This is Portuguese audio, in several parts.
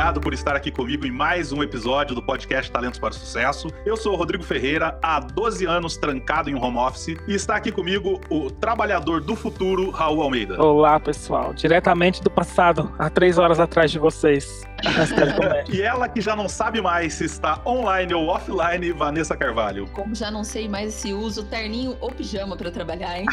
Obrigado por estar aqui comigo em mais um episódio do podcast Talentos para o Sucesso. Eu sou o Rodrigo Ferreira, há 12 anos trancado em um home office, e está aqui comigo o trabalhador do futuro, Raul Almeida. Olá, pessoal. Diretamente do passado, há três horas atrás de vocês. E ela que já não sabe mais se está online ou offline, Vanessa Carvalho. Como já não sei mais se uso terninho ou pijama para trabalhar, hein?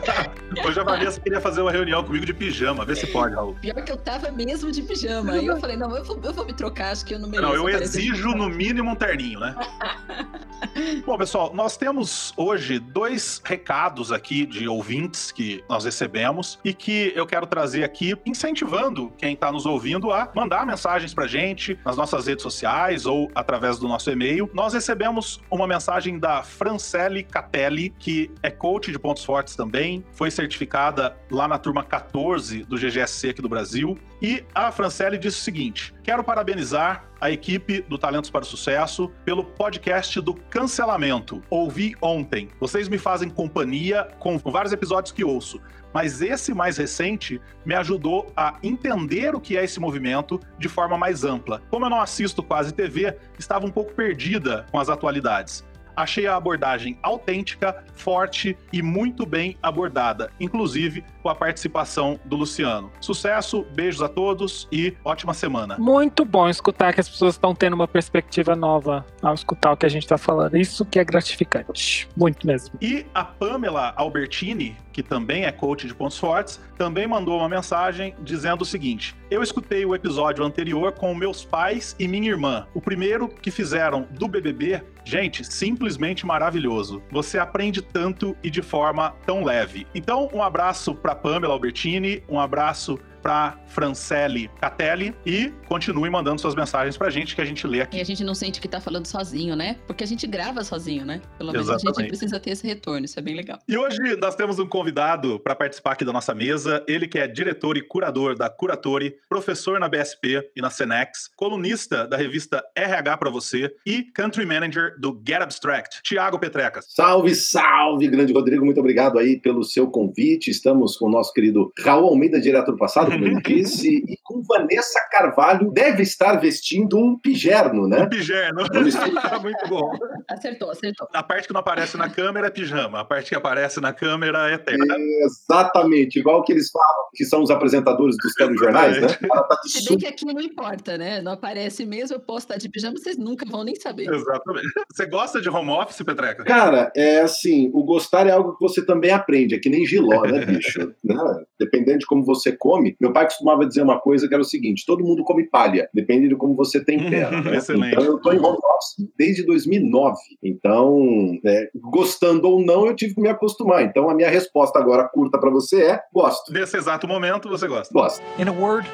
Hoje a Vanessa queria fazer uma reunião comigo de pijama, vê se pode, Raul. Pior que eu tava mesmo de pijama. Aí eu falei, não, eu vou, eu vou me trocar, acho que eu não mereço. Não, eu exijo no mínimo um terninho, né? Bom, pessoal, nós temos hoje dois recados aqui de ouvintes que nós recebemos e que eu quero trazer aqui, incentivando quem está nos ouvindo a mandar mensagens pra gente nas nossas redes sociais ou através do nosso e-mail. Nós recebemos uma mensagem da Francelle Catelli, que é coach de pontos fortes também, foi certificada lá na turma 14 do GGSC aqui do Brasil. E a Francelle disse o seguinte: quero parabenizar a equipe do Talentos para o Sucesso pelo podcast do Cancelamento. Ouvi ontem. Vocês me fazem companhia com vários episódios que ouço, mas esse mais recente me ajudou a entender o que é esse movimento de forma mais ampla. Como eu não assisto quase TV, estava um pouco perdida com as atualidades achei a abordagem autêntica, forte e muito bem abordada, inclusive com a participação do Luciano. Sucesso, beijos a todos e ótima semana. Muito bom escutar que as pessoas estão tendo uma perspectiva nova ao escutar o que a gente está falando. Isso que é gratificante. Muito mesmo. E a Pamela Albertini, que também é coach de pontos fortes, também mandou uma mensagem dizendo o seguinte: Eu escutei o episódio anterior com meus pais e minha irmã. O primeiro que fizeram do BBB Gente, simplesmente maravilhoso. Você aprende tanto e de forma tão leve. Então, um abraço para Pamela Albertini, um abraço para Francelle Catelli e continue mandando suas mensagens pra gente que a gente lê aqui. E a gente não sente que tá falando sozinho, né? Porque a gente grava sozinho, né? Pelo menos Exatamente. a gente precisa ter esse retorno, isso é bem legal. E hoje nós temos um convidado para participar aqui da nossa mesa, ele que é diretor e curador da Curatori, professor na BSP e na Senex, colunista da revista RH para você e country manager do Get Abstract, Tiago Petrecas. Salve, salve, grande Rodrigo, muito obrigado aí pelo seu convite. Estamos com o nosso querido Raul Almeida, direto do passado, disse, e com Vanessa Carvalho deve estar vestindo um pigerno, né? Um pigerno. Muito bom. Acertou, acertou. A parte que não aparece na câmera é pijama, a parte que aparece na câmera é terra. É, exatamente, igual que eles falam, que são os apresentadores dos telejornais, né? Tá Se bem que aqui não importa, né? Não aparece mesmo, eu posso estar de pijama, vocês nunca vão nem saber. Exatamente. Você gosta de home office, Petreca? Cara, é assim, o gostar é algo que você também aprende, é que nem giló, né, bicho? né? Dependendo de como você come, meu pai costumava dizer uma coisa que era o seguinte: todo mundo come palha, depende de como você tempera. né? Excelente. Então eu estou em home office desde 2009. Então, é, gostando ou não, eu tive que me acostumar. Então a minha resposta agora curta para você é: gosto. Nesse exato momento, você gosta. Gosto. In a word,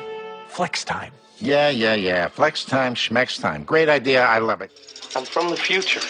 flex time. Yeah, yeah, yeah. Flex time, schmex time. Great idea. I love it. I'm from the future.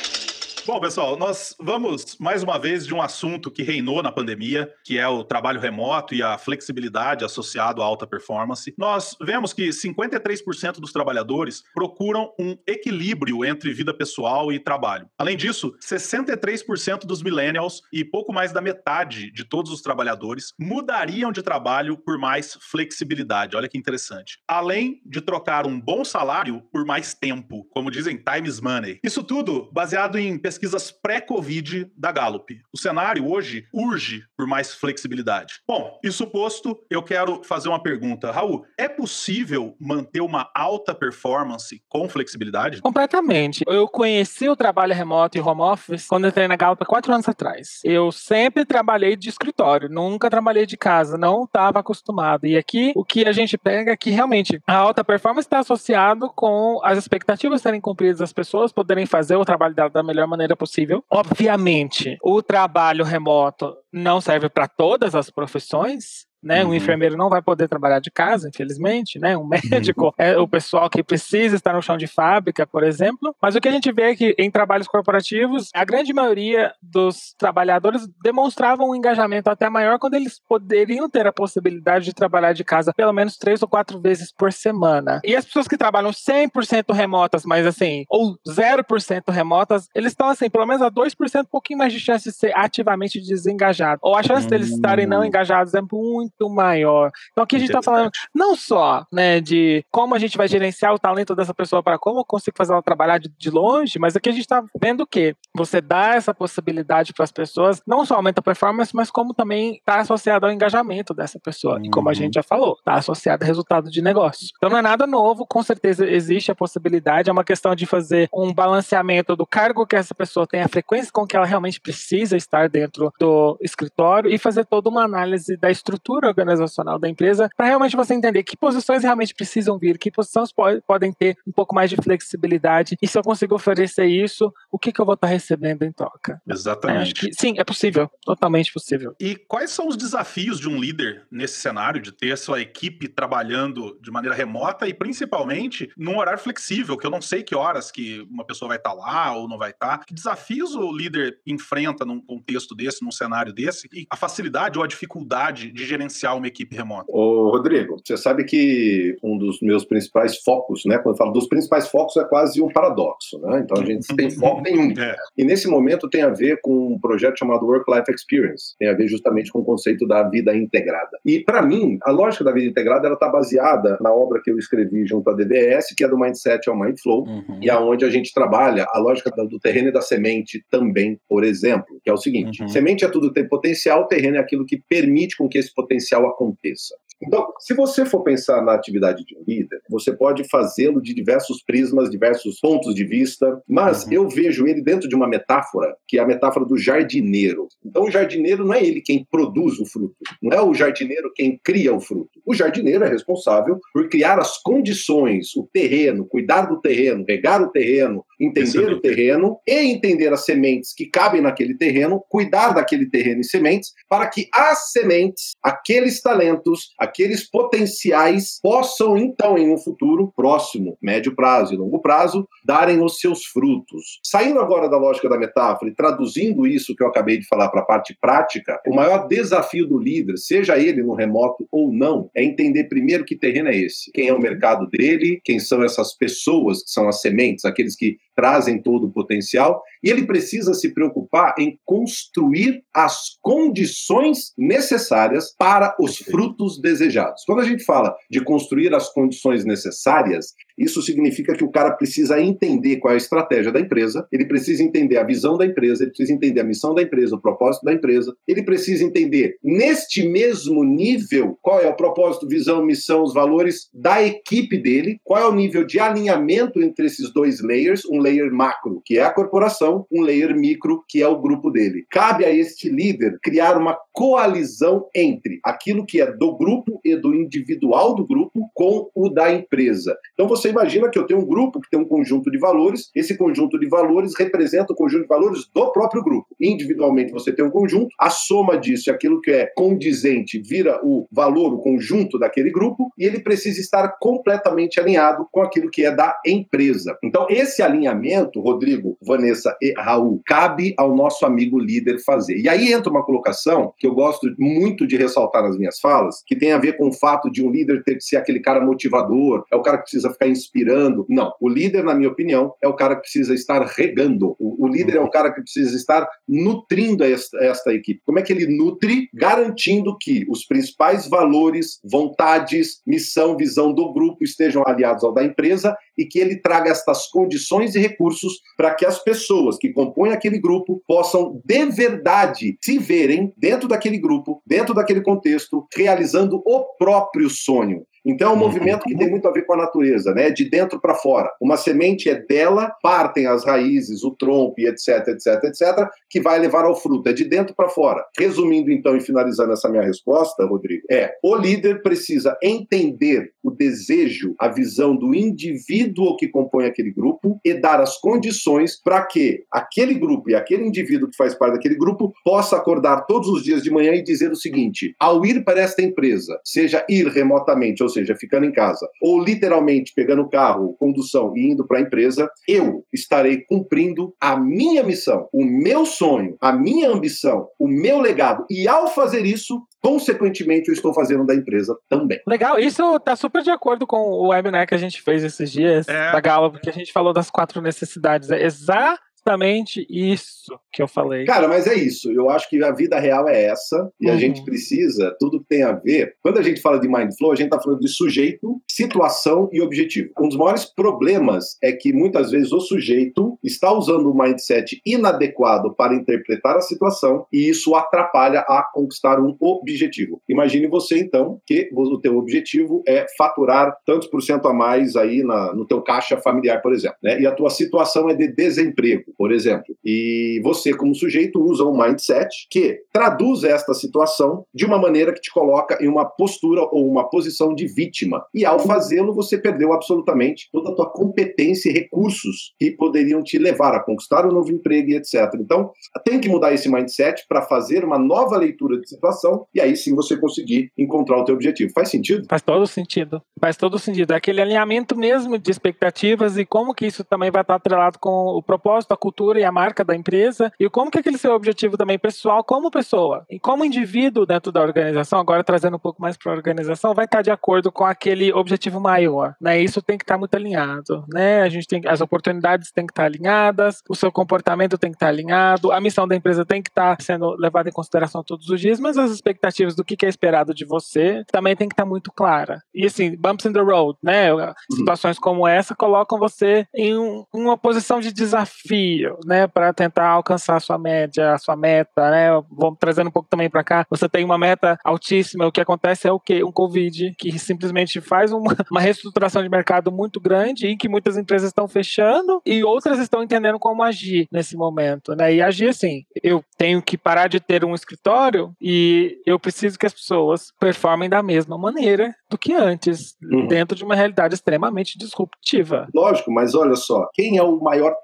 Bom, pessoal, nós vamos mais uma vez de um assunto que reinou na pandemia, que é o trabalho remoto e a flexibilidade associado à alta performance. Nós vemos que 53% dos trabalhadores procuram um equilíbrio entre vida pessoal e trabalho. Além disso, 63% dos millennials e pouco mais da metade de todos os trabalhadores mudariam de trabalho por mais flexibilidade. Olha que interessante. Além de trocar um bom salário por mais tempo, como dizem, time is money. Isso tudo baseado em pesquisas pré-Covid da Gallup. O cenário hoje urge por mais flexibilidade. Bom, isso posto, eu quero fazer uma pergunta. Raul, é possível manter uma alta performance com flexibilidade? Completamente. Eu conheci o trabalho remoto e home office quando entrei na Gallup há quatro anos atrás. Eu sempre trabalhei de escritório, nunca trabalhei de casa, não estava acostumado. E aqui, o que a gente pega é que realmente a alta performance está associado com as expectativas serem cumpridas, as pessoas poderem fazer o trabalho dela da melhor maneira maneira possível. Obviamente, o trabalho remoto não serve para todas as profissões, né? Uhum. Um enfermeiro não vai poder trabalhar de casa, infelizmente, né? Um médico uhum. é o pessoal que precisa estar no chão de fábrica, por exemplo. Mas o que a gente vê é que em trabalhos corporativos, a grande maioria dos trabalhadores demonstravam um engajamento até maior quando eles poderiam ter a possibilidade de trabalhar de casa pelo menos três ou quatro vezes por semana. E as pessoas que trabalham 100% remotas, mas assim, ou 0% remotas, eles estão assim, pelo menos a 2%, um pouquinho mais de chance de ser ativamente desengajados. Ou a chance hum. deles estarem não engajados é muito maior. Então aqui a gente está falando não só né, de como a gente vai gerenciar o talento dessa pessoa para como eu consigo fazer ela trabalhar de, de longe, mas aqui a gente está vendo que você dá essa possibilidade para as pessoas, não só aumenta a performance, mas como também está associado ao engajamento dessa pessoa. Uhum. E como a gente já falou, está associado ao resultado de negócio. Então não é nada novo, com certeza existe a possibilidade, é uma questão de fazer um balanceamento do cargo que essa pessoa tem, a frequência com que ela realmente precisa estar dentro do escritório e fazer toda uma análise da estrutura organizacional da empresa para realmente você entender que posições realmente precisam vir, que posições pode, podem ter um pouco mais de flexibilidade e se eu consigo oferecer isso, o que, que eu vou estar recebendo em troca? Exatamente. Que, sim, é possível, totalmente possível. E quais são os desafios de um líder nesse cenário, de ter a sua equipe trabalhando de maneira remota e principalmente num horário flexível, que eu não sei que horas que uma pessoa vai estar lá ou não vai estar. Que desafios o líder enfrenta num contexto desse, num cenário desse, e a facilidade ou a dificuldade de gerenciar uma equipe remota? Ô, Rodrigo, você sabe que um dos meus principais focos, né, quando eu falo dos principais focos, é quase um paradoxo, né? Então a gente tem foco em um. É. E nesse momento tem a ver com um projeto chamado Work Life Experience, tem a ver justamente com o conceito da vida integrada. E para mim, a lógica da vida integrada ela está baseada na obra que eu escrevi junto à DDS, que é do Mindset ao Mindflow, uhum. e aonde a gente trabalha a lógica do terreno e da semente também, por exemplo, que é o seguinte: uhum. semente é tudo tem potencial, terreno é aquilo que permite com que esse potencial aconteça. Então, se você for pensar na atividade de um líder, você pode fazê-lo de diversos prismas, diversos pontos de vista, mas uhum. eu vejo ele dentro de uma metáfora, que é a metáfora do jardineiro. Então, o jardineiro não é ele quem produz o fruto, não é o jardineiro quem cria o fruto. O jardineiro é responsável por criar as condições, o terreno, cuidar do terreno, regar o terreno, entender o terreno e entender as sementes que cabem naquele terreno, cuidar daquele terreno e sementes, para que as sementes, aqueles talentos, aqueles potenciais possam, então, em um futuro próximo, médio prazo e longo prazo, darem os seus frutos. Saindo agora da lógica da metáfora e traduzindo isso que eu acabei de falar para a parte prática, o maior desafio do líder, seja ele no remoto ou não, é entender primeiro que terreno é esse, quem é o mercado dele, quem são essas pessoas que são as sementes, aqueles que trazem todo o potencial, e ele precisa se preocupar em construir as condições necessárias para os frutos desejados. Quando a gente fala de construir as condições necessárias, isso significa que o cara precisa entender qual é a estratégia da empresa, ele precisa entender a visão da empresa, ele precisa entender a missão da empresa, o propósito da empresa, ele precisa entender, neste mesmo nível, qual é o propósito, visão, missão, os valores da equipe dele, qual é o nível de alinhamento entre esses dois layers, um layer macro, que é a corporação, um layer micro, que é o grupo dele. Cabe a este líder criar uma coalizão entre aquilo que é do grupo e do individual do grupo com o da empresa. Então você imagina que eu tenho um grupo que tem um conjunto de valores, esse conjunto de valores representa o conjunto de valores do próprio grupo. Individualmente você tem um conjunto, a soma disso, aquilo que é condizente, vira o valor, o conjunto daquele grupo, e ele precisa estar completamente alinhado com aquilo que é da empresa. Então, esse alinhamento, Rodrigo, Vanessa e Raul, cabe ao nosso amigo líder fazer. E aí entra uma colocação que eu gosto muito de ressaltar nas minhas falas, que tem a ver com o fato de um líder ter que ser aquele cara motivador, é o cara que precisa ficar inspirando. Não, o líder, na minha opinião, é o cara que precisa estar regando. O, o líder é o cara que precisa estar nutrindo esta, esta equipe. Como é que ele nutre? Garantindo que os principais valores, vontades, missão, visão do grupo estejam aliados ao da empresa e que ele traga estas condições e recursos para que as pessoas que compõem aquele grupo possam de verdade se verem dentro daquele grupo, dentro daquele contexto, realizando o próprio sonho. Então é um uhum. movimento que tem muito a ver com a natureza, né? De dentro para fora. Uma semente é dela, partem as raízes, o tronco e etc, etc, etc, que vai levar ao fruto. É de dentro para fora. Resumindo então e finalizando essa minha resposta, Rodrigo, é o líder precisa entender o desejo, a visão do indivíduo que compõe aquele grupo e dar as condições para que aquele grupo e aquele indivíduo que faz parte daquele grupo possa acordar todos os dias de manhã e dizer o seguinte: ao ir para esta empresa, seja ir remotamente, ou seja, ficando em casa, ou literalmente pegando o carro, condução e indo para a empresa, eu estarei cumprindo a minha missão, o meu sonho, a minha ambição, o meu legado. E ao fazer isso, consequentemente, eu estou fazendo da empresa também. Legal, isso está super de acordo com o webinar que a gente fez esses dias é. da Gala, porque a gente falou das quatro necessidades. É exatamente isso que eu falei. Cara, mas é isso. Eu acho que a vida real é essa e uhum. a gente precisa, tudo que tem a ver. Quando a gente fala de mind flow, a gente está falando de sujeito, situação e objetivo. Um dos maiores problemas é que muitas vezes o sujeito está usando um mindset inadequado para interpretar a situação e isso atrapalha a conquistar um objetivo. Imagine você então que o teu objetivo é faturar tantos por cento a mais aí na, no teu caixa familiar, por exemplo, né? E a tua situação é de desemprego por exemplo. E você, como sujeito, usa um mindset que traduz esta situação de uma maneira que te coloca em uma postura ou uma posição de vítima. E ao fazê-lo, você perdeu absolutamente toda a tua competência e recursos que poderiam te levar a conquistar um novo emprego e etc. Então, tem que mudar esse mindset para fazer uma nova leitura de situação e aí sim você conseguir encontrar o teu objetivo. Faz sentido? Faz todo sentido. Faz todo sentido. Aquele alinhamento mesmo de expectativas e como que isso também vai estar atrelado com o propósito, cultura e a marca da empresa e como que aquele seu objetivo também pessoal como pessoa e como indivíduo dentro da organização, agora trazendo um pouco mais para a organização, vai estar de acordo com aquele objetivo maior, né? Isso tem que estar muito alinhado, né? A gente tem as oportunidades têm que estar alinhadas, o seu comportamento tem que estar alinhado, a missão da empresa tem que estar sendo levada em consideração todos os dias, mas as expectativas do que é esperado de você também tem que estar muito clara. E assim, bumps in the road, né? Uhum. Situações como essa colocam você em um, uma posição de desafio né, para tentar alcançar a sua média, a sua meta, né? Vamos trazendo um pouco também para cá. Você tem uma meta altíssima, o que acontece é o quê? Um Covid que simplesmente faz uma, uma reestruturação de mercado muito grande em que muitas empresas estão fechando e outras estão entendendo como agir nesse momento, né? E agir assim, eu tenho que parar de ter um escritório e eu preciso que as pessoas performem da mesma maneira do que antes, uhum. dentro de uma realidade extremamente disruptiva. Lógico, mas olha só, quem é o maior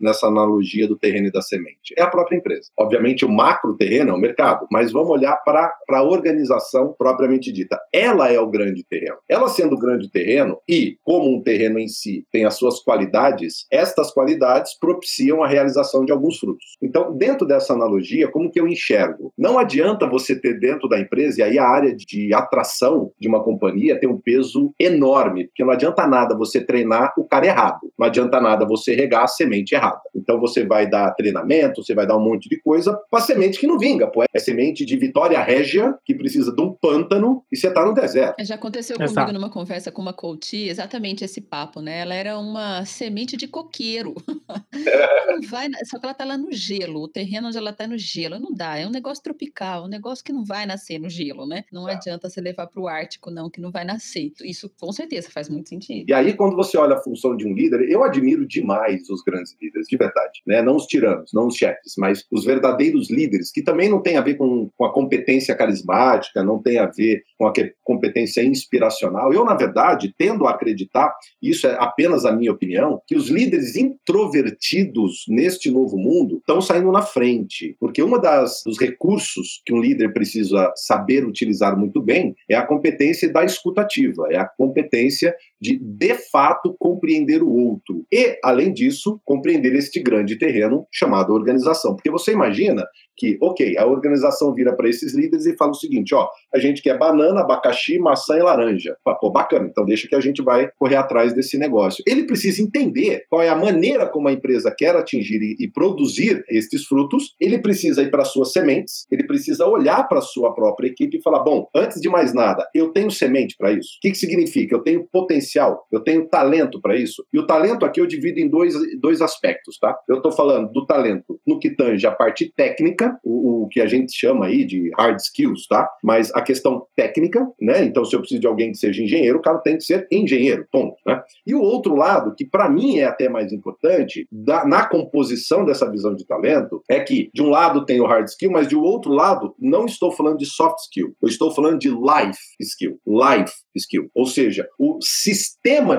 nessa analogia do terreno e da semente? É a própria empresa. Obviamente, o macro terreno é o mercado, mas vamos olhar para a organização propriamente dita. Ela é o grande terreno. Ela sendo grande terreno e, como um terreno em si tem as suas qualidades, estas qualidades propiciam a realização de alguns frutos. Então, dentro dessa analogia, como que eu enxergo? Não adianta você ter dentro da empresa, e aí a área de atração de uma companhia tem um peso enorme, porque não adianta nada você treinar o cara errado, não adianta nada você regar a semente errada. Então você vai dar treinamento, você vai dar um monte de coisa para semente que não vinga, pô. É semente de Vitória Régia, que precisa de um pântano, e você está no deserto. Já aconteceu Exato. comigo numa conversa com uma coach, exatamente esse papo, né? Ela era uma semente de coqueiro. É. não vai, só que ela está lá no gelo, o terreno onde ela está no gelo. Não dá, é um negócio tropical, um negócio que não vai nascer no gelo, né? Não é. adianta você levar para o Ártico, não, que não vai nascer. Isso com certeza faz muito sentido. E aí, quando você olha a função de um líder, eu admiro demais os grandes líderes, de verdade. Né? Não os tiranos, não os chefes, mas os verdadeiros líderes, que também não tem a ver com, com a competência carismática, não tem a ver com a competência inspiracional. Eu, na verdade, tendo a acreditar, isso é apenas a minha opinião, que os líderes introvertidos neste novo mundo estão saindo na frente, porque uma das dos recursos que um líder precisa saber utilizar muito bem é a competência da escutativa, é a competência de, de fato, compreender o outro. E, além disso, compreender este grande terreno chamado organização. Porque você imagina que, ok, a organização vira para esses líderes e fala o seguinte: ó, a gente quer banana, abacaxi, maçã e laranja. Pô, bacana, então deixa que a gente vai correr atrás desse negócio. Ele precisa entender qual é a maneira como a empresa quer atingir e, produzir estes frutos, ele precisa ir para suas sementes, ele precisa olhar para sua própria equipe e falar: bom, antes de mais nada, eu tenho semente para isso. O que, que significa? Eu tenho potencial potencial, eu tenho talento para isso. E o talento aqui eu divido em dois, dois aspectos, tá? Eu estou falando do talento no que tange a parte técnica, o, o, que a gente chama aí de hard skills, tá? Mas a questão técnica, né? Então, se eu preciso de alguém que seja engenheiro, o cara tem que ser engenheiro, ponto. Né? E o outro lado, que para mim é até mais importante, da, na composição dessa visão de talento, é que de um lado tem o hard skill, mas de outro lado, não estou falando de soft skill, eu estou falando de life skill. Life skill. Ou seja, o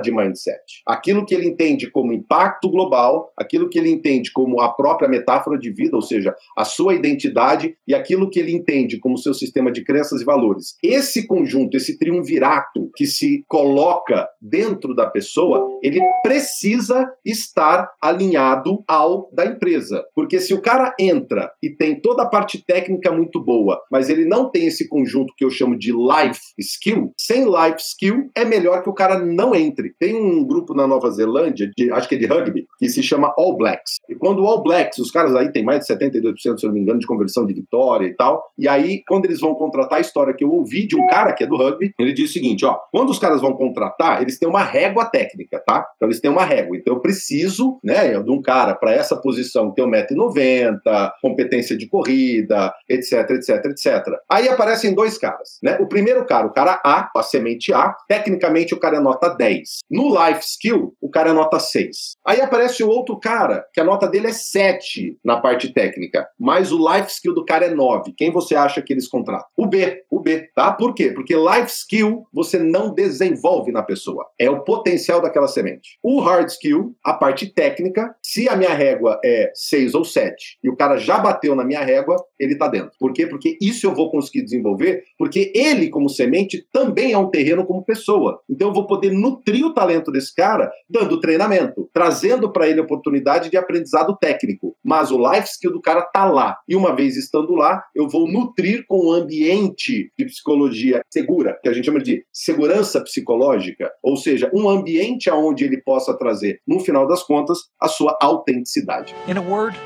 de mindset. Aquilo que ele entende como impacto global, aquilo que ele entende como a própria metáfora de vida, ou seja, a sua identidade e aquilo que ele entende como seu sistema de crenças e valores. Esse conjunto, esse triunvirato que se coloca dentro da pessoa, ele precisa estar alinhado ao da empresa. Porque se o cara entra e tem toda a parte técnica muito boa, mas ele não tem esse conjunto que eu chamo de life skill, sem life skill é melhor que o cara não entre. Tem um grupo na Nova Zelândia, de, acho que é de rugby, que se chama All Blacks. E quando o All Blacks, os caras aí tem mais de 72%, se eu não me engano, de conversão de vitória e tal. E aí, quando eles vão contratar a história que eu ouvi de um cara que é do rugby, ele diz o seguinte: ó, quando os caras vão contratar, eles têm uma régua técnica, tá? Então eles têm uma régua. Então eu preciso, né, de um cara para essa posição ter 1,90m, competência de corrida, etc, etc, etc. Aí aparecem dois caras, né? O primeiro cara, o cara A, a semente A, tecnicamente o cara é nota 10. No life skill, o cara é nota 6. Aí aparece o outro cara, que a nota dele é 7 na parte técnica, mas o life skill do cara é 9. Quem você acha que eles contratam? O B, o B, tá? Por quê? Porque life skill você não desenvolve na pessoa. É o potencial daquela semente. O hard skill, a parte técnica, se a minha régua é 6 ou 7 e o cara já bateu na minha régua, ele tá dentro. Por quê? Porque isso eu vou conseguir desenvolver, porque ele, como semente, também é um terreno como pessoa. Então eu vou poder nutrir o talento desse cara dando treinamento, trazendo para ele a oportunidade de aprendizado técnico. Mas o life skill do cara tá lá. E uma vez estando lá, eu vou nutrir com um ambiente de psicologia segura, que a gente chama de segurança psicológica, ou seja, um ambiente aonde ele possa trazer, no final das contas, a sua autenticidade. In a word,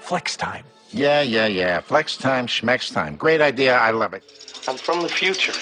flex time. Yeah, yeah, yeah. Flex time, schmex time. Great idea. I love it. I'm from the future.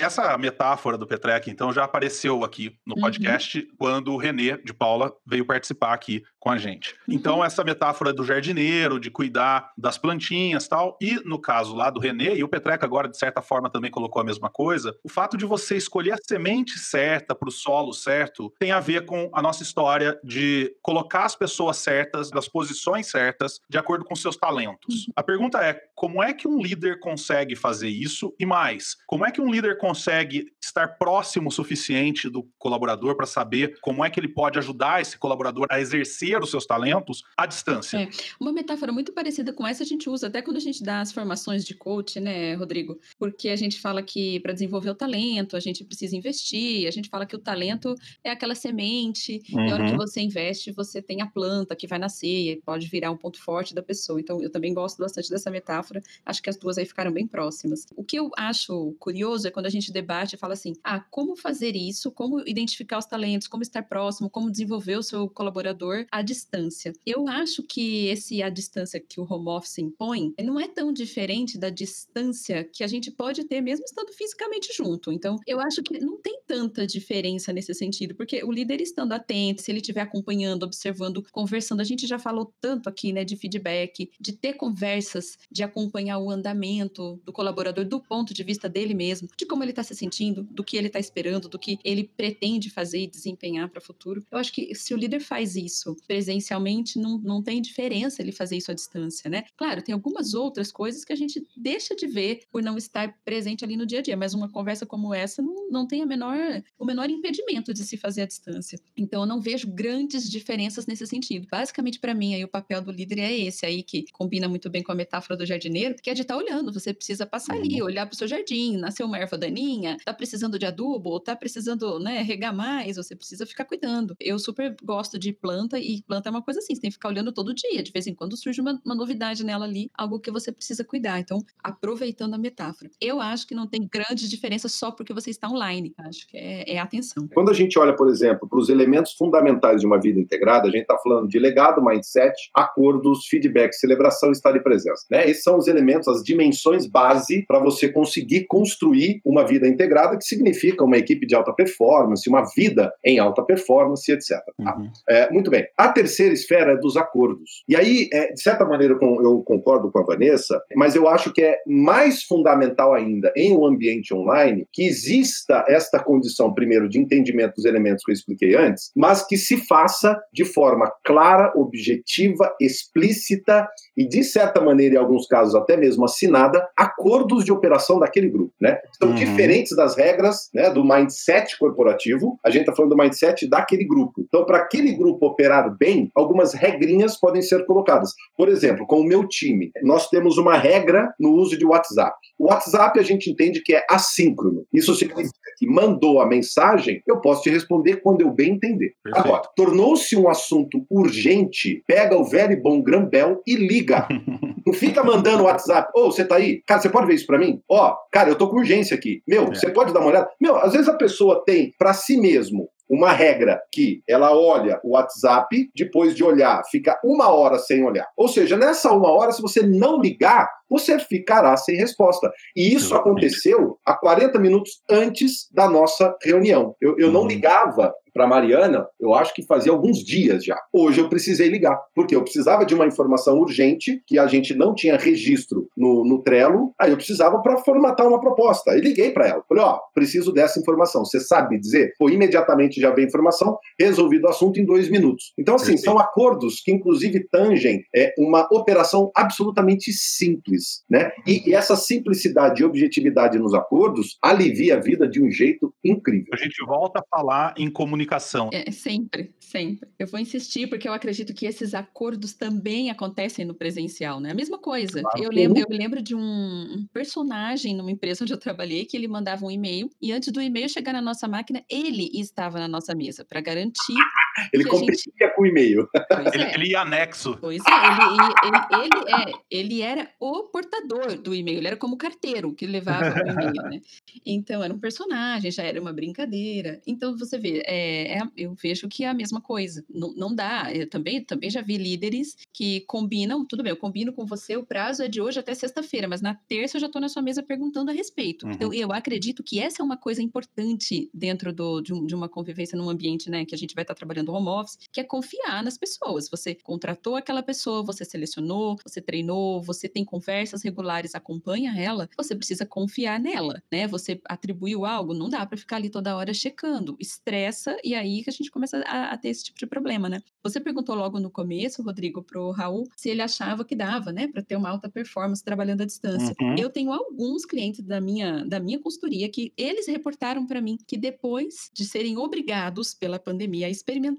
Essa metáfora do Petrec, então, já apareceu aqui no uhum. podcast uhum. quando o Renê de Paula veio participar aqui com a gente. Então, uhum. essa metáfora do jardineiro, de cuidar das plantinhas tal, e no caso lá do Renê, e o Petreca agora, de certa forma, também colocou a mesma coisa, o fato de você escolher a semente certa para o solo certo tem a ver com a nossa história de colocar as pessoas certas, das posições certas, de acordo com seus talentos. Uhum. A pergunta é, como é que um líder consegue fazer isso? E mais, como é que um líder consegue estar próximo o suficiente do colaborador para saber como é que ele pode ajudar esse colaborador a exercer os seus talentos à distância. É. Uma metáfora muito parecida com essa a gente usa até quando a gente dá as formações de coach, né, Rodrigo? Porque a gente fala que para desenvolver o talento, a gente precisa investir, a gente fala que o talento é aquela semente, uhum. e a hora que uhum. você investe, você tem a planta que vai nascer e pode virar um ponto forte da pessoa. Então, eu também gosto bastante dessa metáfora, acho que as duas aí ficaram bem próximas. O que eu acho curioso é quando a gente debate e fala assim: ah, como fazer isso, como identificar os talentos, como estar próximo, como desenvolver o seu colaborador à distância. Eu acho que esse à distância que o home office impõe não é tão diferente da distância que a gente pode ter mesmo estando fisicamente junto. Então, eu acho que não tem tanta diferença nesse sentido, porque o líder estando atento, se ele estiver acompanhando, observando, conversando, a gente já falou tanto aqui, né, de feedback, de ter conversas, de acompanhar o andamento do colaborador do ponto de vista dele mesmo, de como ele está se sentindo, do que ele está esperando, do que ele pretende fazer e desempenhar para o futuro. Eu acho que se o líder faz isso presencialmente, não, não tem diferença ele fazer isso à distância, né? Claro, tem algumas outras coisas que a gente deixa de ver por não estar presente ali no dia a dia, mas uma conversa como essa não, não tem a menor, o menor impedimento de se fazer à distância. Então, eu não vejo grandes diferenças nesse sentido. Basicamente, para mim, aí, o papel do líder é esse aí, que combina muito bem com a metáfora do jardineiro, que é de estar tá olhando. Você precisa passar ali, uhum. olhar para o seu jardim, nasceu uma erva daninha, tá precisando de adubo, ou tá precisando, né, regar mais, você precisa ficar cuidando. Eu super gosto de planta e planta é uma coisa assim, você tem que ficar olhando todo dia. De vez em quando surge uma, uma novidade nela ali, algo que você precisa cuidar. Então, aproveitando a metáfora. Eu acho que não tem grande diferença só porque você está online. Acho que é, é atenção. Quando a gente olha, por exemplo, para os elementos fundamentais de uma vida integrada, a gente está falando de legado, mindset, acordos, feedback, celebração, estado e presença. Né? Esses são os elementos, as dimensões base para você conseguir construir uma vida integrada, que significa uma equipe de alta performance, uma vida em alta performance, etc. Tá? Uhum. É, muito bem. A terceira esfera é dos acordos. E aí, é, de certa maneira, eu concordo com a Vanessa, mas eu acho que é mais fundamental ainda em um ambiente online que exista esta condição, primeiro, de entendimento dos elementos que eu expliquei antes, mas que se faça de forma clara, objetiva, explícita e, de certa maneira, em alguns casos até mesmo assinada, acordos de operação daquele grupo. Né? São Uhum. Diferentes das regras né, do mindset corporativo. A gente está falando do mindset daquele grupo. Então, para aquele grupo operar bem, algumas regrinhas podem ser colocadas. Por exemplo, com o meu time, nós temos uma regra no uso de WhatsApp. O WhatsApp a gente entende que é assíncrono. Isso significa que mandou a mensagem, eu posso te responder quando eu bem entender. Perfeito. Agora, tornou-se um assunto urgente, pega o velho e bom Grambel e liga. Não fica mandando WhatsApp. Ô, você tá aí? Cara, você pode ver isso pra mim? Ó, cara, eu tô com urgência aqui. Meu, É. você pode dar uma olhada? Meu, às vezes a pessoa tem pra si mesmo uma regra que ela olha o WhatsApp, depois de olhar, fica uma hora sem olhar. Ou seja, nessa uma hora, se você não ligar, você ficará sem resposta. E isso aconteceu há 40 minutos antes da nossa reunião. Eu, eu não Uhum. ligava para Mariana, eu acho que fazia alguns dias já. Hoje eu precisei ligar, porque eu precisava de uma informação urgente que a gente não tinha registro no, no Trello, aí eu precisava para formatar uma proposta. Aí liguei para ela, falei: ó, preciso dessa informação. Você sabe dizer? Pô, imediatamente já veio a informação, resolvido o assunto em dois minutos. Então, assim, Perfeito. são acordos que, inclusive, tangem é, uma operação absolutamente simples, né? E, e essa simplicidade e objetividade nos acordos alivia a vida de um jeito incrível. A gente volta a falar em comunicação. É, sempre, sempre. Eu vou insistir porque eu acredito que esses acordos também acontecem no presencial, né? A mesma coisa. Claro. Eu lembro, eu me lembro de um, um personagem numa empresa onde eu trabalhei que ele mandava um e-mail e antes do e-mail chegar na nossa máquina, ele estava na nossa mesa para garantir. Ele Que competia com o e-mail. Ele, é. ele ia anexo. Pois é, ele, ele, ele, é, ele era o portador do e-mail, ele era como o carteiro que levava o e-mail, né? Então era um personagem, já era uma brincadeira. Então você vê, é, é- eu vejo que é a mesma coisa. Não, não dá. Eu também, também já vi líderes que combinam, tudo bem, eu combino com você, o prazo é de hoje até sexta-feira, mas na terça eu já estou na sua mesa perguntando a respeito. Uhum. Então eu acredito que essa é uma coisa importante dentro do, de, um- de uma convivência num ambiente, né, que a gente vai estar trabalhando home office, que é confiar nas pessoas. Você contratou aquela pessoa, você selecionou, você treinou, você tem conversas regulares, acompanha ela, você precisa confiar nela, né? Você atribuiu algo, não dá para ficar ali toda hora checando, estressa e aí que a gente começa a, a ter esse tipo de problema, né? Você perguntou logo no começo, Rodrigo, pro Raul, se ele achava que dava, né, para ter uma alta performance trabalhando à distância. Uhum. Eu tenho alguns clientes da minha da minha consultoria que eles reportaram para mim que depois de serem obrigados pela pandemia a experimentar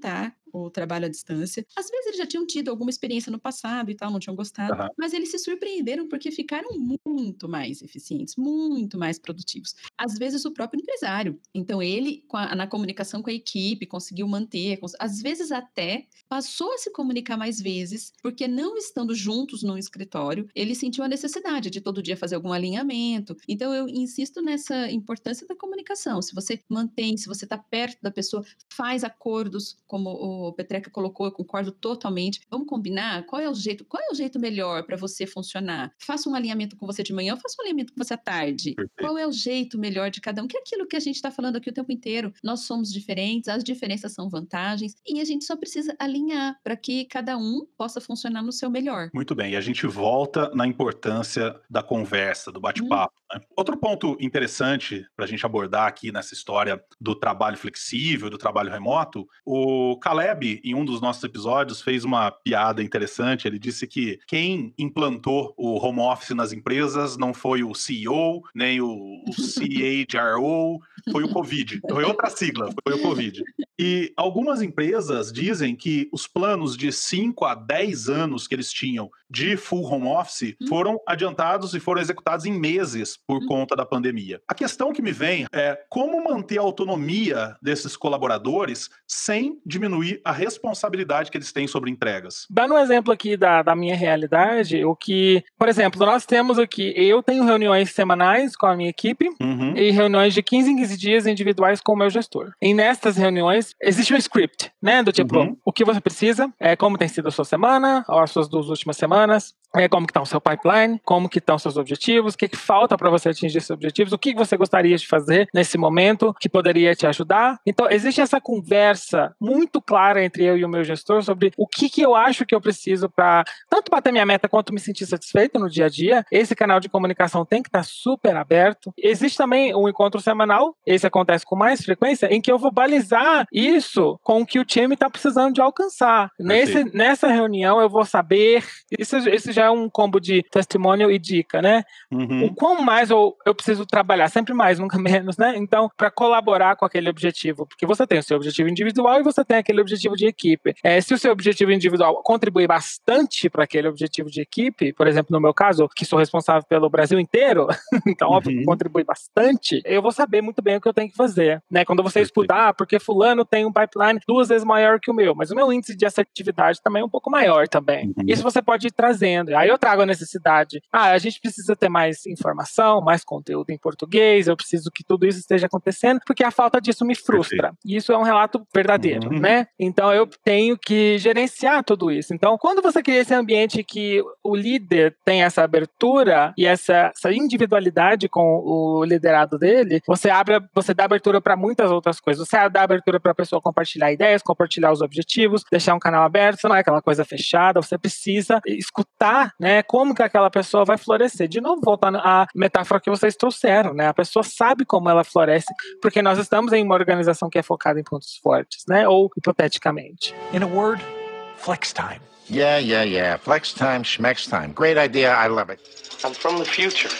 o trabalho à distância. Às vezes eles já tinham tido alguma experiência no passado e tal, não tinham gostado, Aham. mas eles se surpreenderam porque ficaram muito mais eficientes, muito mais produtivos. Às vezes o próprio empresário. Então ele, na comunicação com a equipe, conseguiu manter, às vezes até passou a se comunicar mais vezes, porque não estando juntos num escritório, ele sentiu a necessidade de todo dia fazer algum alinhamento. Então eu insisto nessa importância da comunicação. Se você mantém, se você está perto da pessoa, faz acordos, como o Petreca colocou, eu concordo totalmente. Vamos combinar qual é o jeito, qual é o jeito melhor para você funcionar? Faça um alinhamento com você de manhã, ou faça um alinhamento com você à tarde. Perfeito. Qual é o jeito melhor de cada um? Que é aquilo que a gente está falando aqui o tempo inteiro. Nós somos diferentes, as diferenças são vantagens e a gente só precisa alinhar para que cada um possa funcionar no seu melhor. Muito bem, e a gente volta na importância da conversa, do bate-papo. né? Outro ponto interessante para a gente abordar aqui nessa história do trabalho flexível, do trabalho remoto, o Caleb, em um dos nossos episódios, fez uma piada interessante. Ele disse que quem implantou o home office nas empresas não foi o CEO, nem o, o CHRO, foi o Covid. Foi outra sigla, foi o Covid. E algumas empresas dizem que os planos de 5 a 10 anos que eles tinham de full home office Hum. foram adiantados e foram executados em meses por Hum. conta da pandemia. A questão que me vem é como manter a autonomia desses colaboradores sem diminuir a responsabilidade que eles têm sobre entregas. Dando um exemplo aqui da, da minha realidade, o que, por exemplo, nós temos aqui, eu tenho reuniões semanais com a minha equipe Uhum. e reuniões de 15 em 15 dias individuais com o meu gestor. E nessas reuniões existe um script, né? Do tipo, uhum. o que você precisa, é, como tem sido a sua semana, ou as suas duas últimas semanas, é, como que está o seu pipeline, como que estão seus objetivos, o que, que falta para você atingir esses objetivos, o que você gostaria de fazer nesse momento que poderia te ajudar. Então, existe essa conversa muito clara entre eu e o meu gestor sobre o que, que eu acho que eu preciso para tanto bater minha meta quanto me sentir satisfeito no dia a dia. Esse canal de comunicação tem que estar tá super aberto. Existe também um encontro semanal, esse acontece com mais frequência, em que eu vou balizar isso com o que o time está precisando de alcançar. Nesse, nessa reunião, eu vou saber. Isso, isso já é um combo de testemunho e dica, né? Uhum. O quão mais eu, eu preciso trabalhar, sempre mais, nunca menos, né? Então, para colaborar com aquele objetivo, porque você tem o seu objetivo individual e você tem aquele objetivo de equipe. É, se o seu objetivo individual contribui bastante para aquele objetivo de equipe, por exemplo, no meu caso, que sou responsável pelo Brasil inteiro, então, óbvio uhum. contribui bastante, eu vou saber muito bem o que eu tenho que fazer, né? Quando você escutar, ah, porque fulano tem um pipeline duas vezes maior que o meu, mas o meu índice de assertividade também é um pouco maior também. Uhum. Isso você pode ir trazendo. Aí eu trago a necessidade. Ah, a gente precisa ter mais informação, mais conteúdo em português, eu preciso que tudo isso esteja acontecendo, porque a falta disso me frustra. E isso é um relato verdadeiro, uhum. né? Então eu tenho que gerenciar tudo isso. Então, quando você cria esse ambiente que o líder tem essa abertura e essa, essa individualidade com o liderado dele, você abre, você dá abertura para muitas outras coisas. Você dá abertura para pessoa compartilhar ideias, compartilhar os objetivos, deixar um canal aberto, não é aquela coisa fechada, você precisa escutar, né, como que aquela pessoa vai florescer. De novo, voltando à metáfora que vocês trouxeram, né? A pessoa sabe como ela floresce, porque nós estamos em uma organização que é focada em pontos fortes, né? Ou hipoteticamente. In a word, flex time. Yeah, yeah, yeah. Flex time, schmex time. Great idea. I love it. I'm from the future.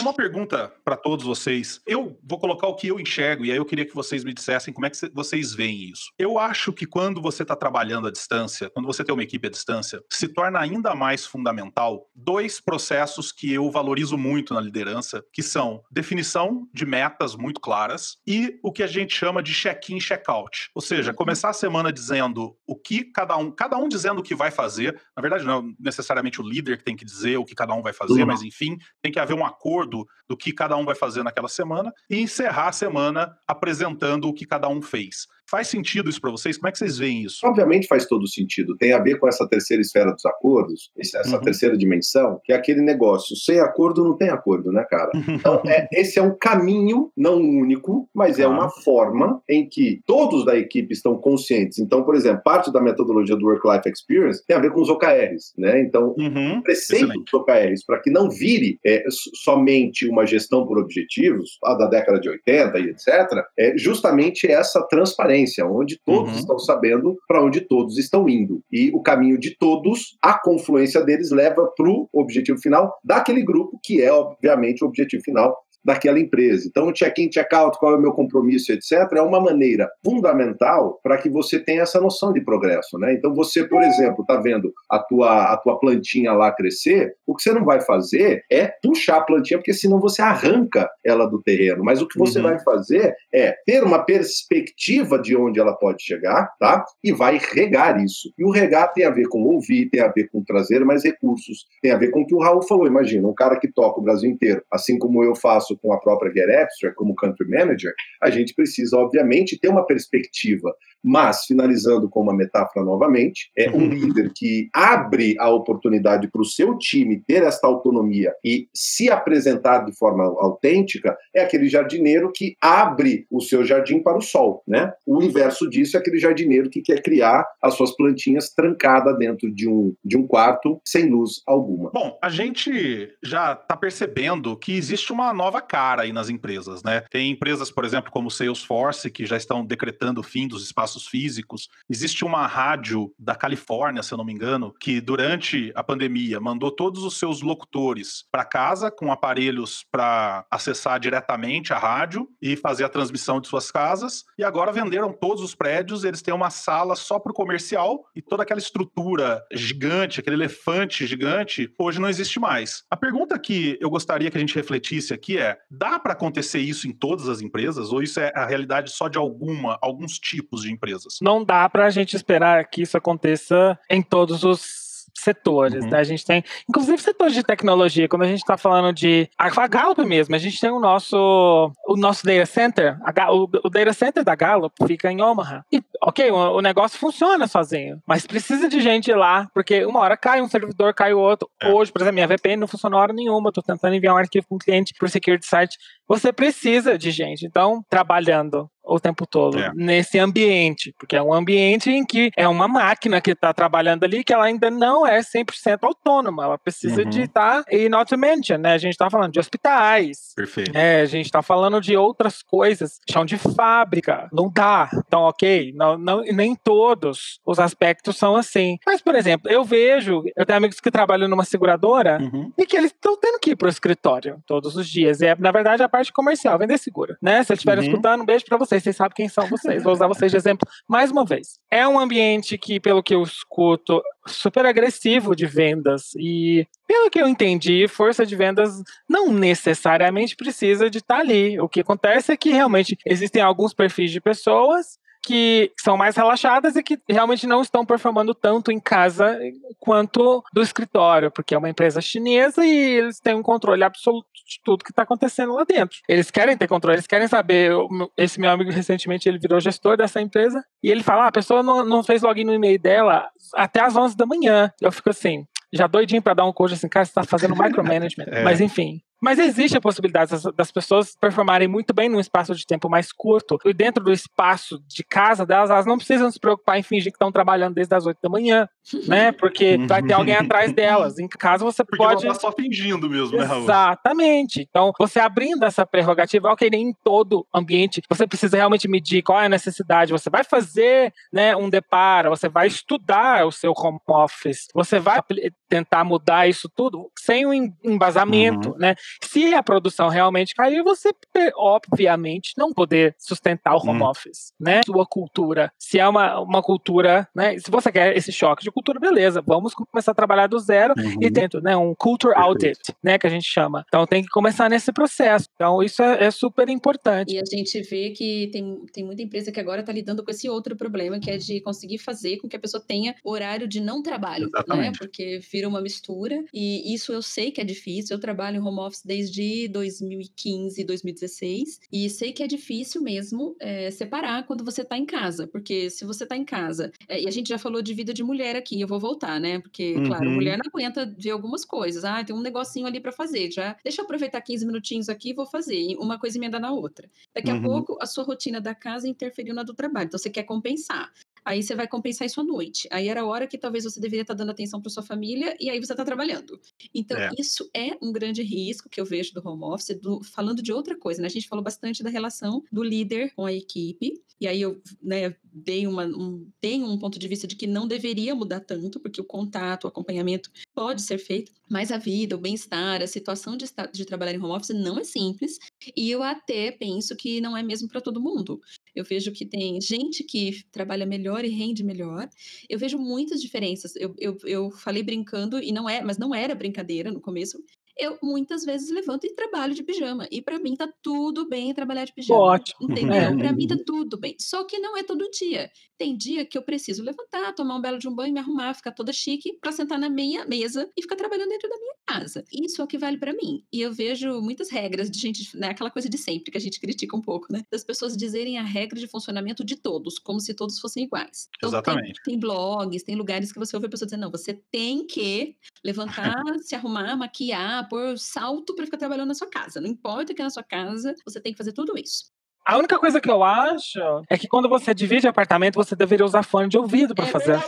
Uma pergunta para todos vocês. Eu vou colocar o que eu enxergo e aí eu queria que vocês me dissessem como é que vocês veem isso. Eu acho que quando você está trabalhando à distância, quando você tem uma equipe à distância, se torna ainda mais fundamental dois processos que eu valorizo muito na liderança, que são definição de metas muito claras e o que a gente chama de check-in, check-out. Ou seja, uhum. começar a semana dizendo o que cada um, cada um dizendo o que vai fazer. Na verdade, não é necessariamente o líder que tem que dizer o que cada um vai fazer, uhum. mas enfim, tem que haver um acordo do, do que cada um vai fazer naquela semana e encerrar a semana apresentando o que cada um fez. Faz sentido isso para vocês? Como é que vocês veem isso? Obviamente faz todo sentido. Tem a ver com essa terceira esfera dos acordos, essa uhum. terceira dimensão, que é aquele negócio. Sem acordo não tem acordo, né, cara? Então, é, esse é um caminho, não único, mas é uma forma em que todos da equipe estão conscientes. Então, por exemplo, parte da metodologia do Work-Life Experience tem a ver com os OKRs, né? Então, uhum. preceito dos OKRs para que não vire é, somente uma gestão por objetivos, a da década de 80 e etc., é justamente essa transparência onde todos uhum. estão sabendo para onde todos estão indo. E o caminho de todos, a confluência deles leva para o objetivo final daquele grupo, que é, obviamente, o objetivo final daquela empresa. Então, o check-in, check-out, qual é o meu compromisso, etc., é uma maneira fundamental para que você tenha essa noção de progresso. Né? Então, você, por exemplo, está vendo a tua, a tua plantinha lá crescer, o que você não vai fazer é puxar a plantinha, porque senão você arranca ela do terreno. Mas o que você uhum. vai fazer é ter uma perspectiva de onde ela pode chegar, tá? E vai regar isso. E o regar tem a ver com ouvir, tem a ver com trazer mais recursos, tem a ver com o que o Raul falou. Imagina, um cara que toca o Brasil inteiro, assim como eu faço com a própria Get Abstract como country manager, a gente precisa, obviamente, ter uma perspectiva. Mas, finalizando com uma metáfora novamente, é um uhum. líder que abre a oportunidade para o seu time ter esta autonomia e se apresentar de forma autêntica, é aquele jardineiro que abre o seu jardim para o sol, né? O inverso disso é aquele jardineiro que quer criar as suas plantinhas trancada dentro de um, de um quarto sem luz alguma. Bom, a gente já está percebendo que existe uma nova cara aí nas empresas, né? Tem empresas, por exemplo, como Salesforce, que já estão decretando o fim dos espaços físicos. Existe uma rádio da Califórnia, se eu não me engano, que durante a pandemia mandou todos os seus locutores para casa com aparelhos para acessar diretamente a rádio e fazer a transmissão de suas casas. E agora venderam todos os prédios, eles têm uma sala só para o comercial e toda aquela estrutura gigante, aquele elefante gigante, hoje não existe mais. A pergunta que eu gostaria que a gente refletisse aqui é: dá para acontecer isso em todas as empresas ou isso é a realidade só de alguma, alguns tipos de empresas? Não dá para a gente esperar que isso aconteça em todos os setores, uhum. né? A gente tem, inclusive, setores de tecnologia. Quando a gente está falando de a, Gallup mesmo, a gente tem o nosso o nosso data center, a, o, o, data center da Gallup fica em Omaha. E, ok, o, o, negócio funciona sozinho, mas precisa de gente lá, porque uma hora cai um servidor, cai o outro. É. Hoje, por exemplo, minha VPN não funcionou hora nenhuma. Estou tentando enviar um arquivo para um cliente para o security site. Você precisa de gente. Então, trabalhando o tempo todo é. nesse ambiente, porque é um ambiente em que é uma máquina que está trabalhando ali que ela ainda não é 100% autônoma, ela precisa uhum. de estar, tá, e not to mention, né, a gente está falando de hospitais, Perfeito. É, a gente está falando de outras coisas, chão de fábrica, não dá, então ok, não, não, nem todos os aspectos são assim, mas por exemplo, eu vejo, eu tenho amigos que trabalham numa seguradora uhum. e que eles estão tendo que ir para o escritório todos os dias, e é na verdade a parte comercial, vender seguro, né, se eles estiverem uhum. escutando, um beijo para vocês vocês, sabem quem são vocês. Vou usar vocês de exemplo mais uma vez. É um ambiente que, pelo que eu escuto, super agressivo de vendas. E, pelo que eu entendi, força de vendas não necessariamente precisa de estar ali. O que acontece é que realmente existem alguns perfis de pessoas que são mais relaxadas e que realmente não estão performando tanto em casa quanto do escritório, porque é uma empresa chinesa e eles têm um controle absoluto de tudo que está acontecendo lá dentro. Eles querem ter controle, eles querem saber. Esse meu amigo recentemente ele virou gestor dessa empresa e ele fala: ah, a pessoa não, não fez login no e-mail dela até às 11 da manhã. Eu fico assim, já doidinho para dar um coach assim, cara, você está fazendo micromanagement. é. Mas enfim, mas existe a possibilidade das, pessoas performarem muito bem num espaço de tempo mais curto. E dentro do espaço de casa delas, elas não precisam se preocupar em fingir que estão trabalhando desde as 8 da manhã, né? Porque vai ter alguém atrás delas. Em casa você Porque pode. Porque só fingindo mesmo, né, Raul? Exatamente. Então, você abrindo essa prerrogativa, ok, nem em todo ambiente você precisa realmente medir qual é a necessidade. Você vai fazer né, um deparo, você vai estudar o seu home office, você vai tentar mudar isso tudo sem um embasamento, uhum. né? Se a produção realmente cair, você obviamente não poder sustentar o home hum. office, né? Sua cultura. Se é uma, uma cultura, né? Se você quer esse choque de cultura, beleza, vamos começar a trabalhar do zero uhum. e dentro, né? Um culture audit, né? Que a gente chama. Então tem que começar nesse processo. Então isso é, é super importante. E a gente vê que tem, tem muita empresa que agora está lidando com esse outro problema, que é de conseguir fazer com que a pessoa tenha horário de não trabalho, né? Exatamente. né? Porque vira uma mistura e isso eu sei que é difícil. Eu trabalho em home office desde 2015, 2016 e sei que é difícil mesmo é, separar quando você está em casa, porque se você está em casa é, e a gente já falou de vida de mulher aqui, eu vou voltar, né? Porque uhum. claro, mulher não aguenta ver algumas coisas. Ah, tem um negocinho ali para fazer, já deixa eu aproveitar 15 minutinhos aqui e vou fazer uma coisa emenda na outra. Daqui uhum. a pouco a sua rotina da casa interferiu na do trabalho, então você quer compensar. Aí você vai compensar isso à noite. Aí era a hora que talvez você deveria estar dando atenção para sua família e aí você está trabalhando. Então, é. isso é um grande risco que eu vejo do home office, do, falando de outra coisa, né? A gente falou bastante da relação do líder com a equipe. E aí eu né, dei uma, um, tenho um ponto de vista de que não deveria mudar tanto, porque o contato, o acompanhamento pode ser feito, mas a vida, o bem-estar, a situação de, de trabalhar em home office não é simples. E eu até penso que não é mesmo para todo mundo. Eu vejo que tem gente que trabalha melhor e rende melhor. Eu vejo muitas diferenças. Eu, eu, eu falei brincando, e não é, mas não era brincadeira no começo, eu muitas vezes levanto e trabalho de pijama. E para mim tá tudo bem trabalhar de pijama. Ótimo. Entendeu? É. Para mim tá tudo bem. Só que não é todo dia. Tem dia que eu preciso levantar, tomar um belo de um banho, me arrumar, ficar toda chique para sentar na minha mesa e ficar trabalhando dentro da minha casa. Isso é o que vale para mim. E eu vejo muitas regras de gente, né, aquela coisa de sempre que a gente critica um pouco, né? Das pessoas dizerem a regra de funcionamento de todos, como se todos fossem iguais. Então, Exatamente. Tem, tem blogs, tem lugares que você ouve a pessoa dizer, não, você tem que levantar, se arrumar, maquiar, pôr salto para ficar trabalhando na sua casa. Não importa que é na sua casa, você tem que fazer tudo isso. A única coisa que eu acho é que quando você divide apartamento, você deveria usar fone de ouvido para é fazer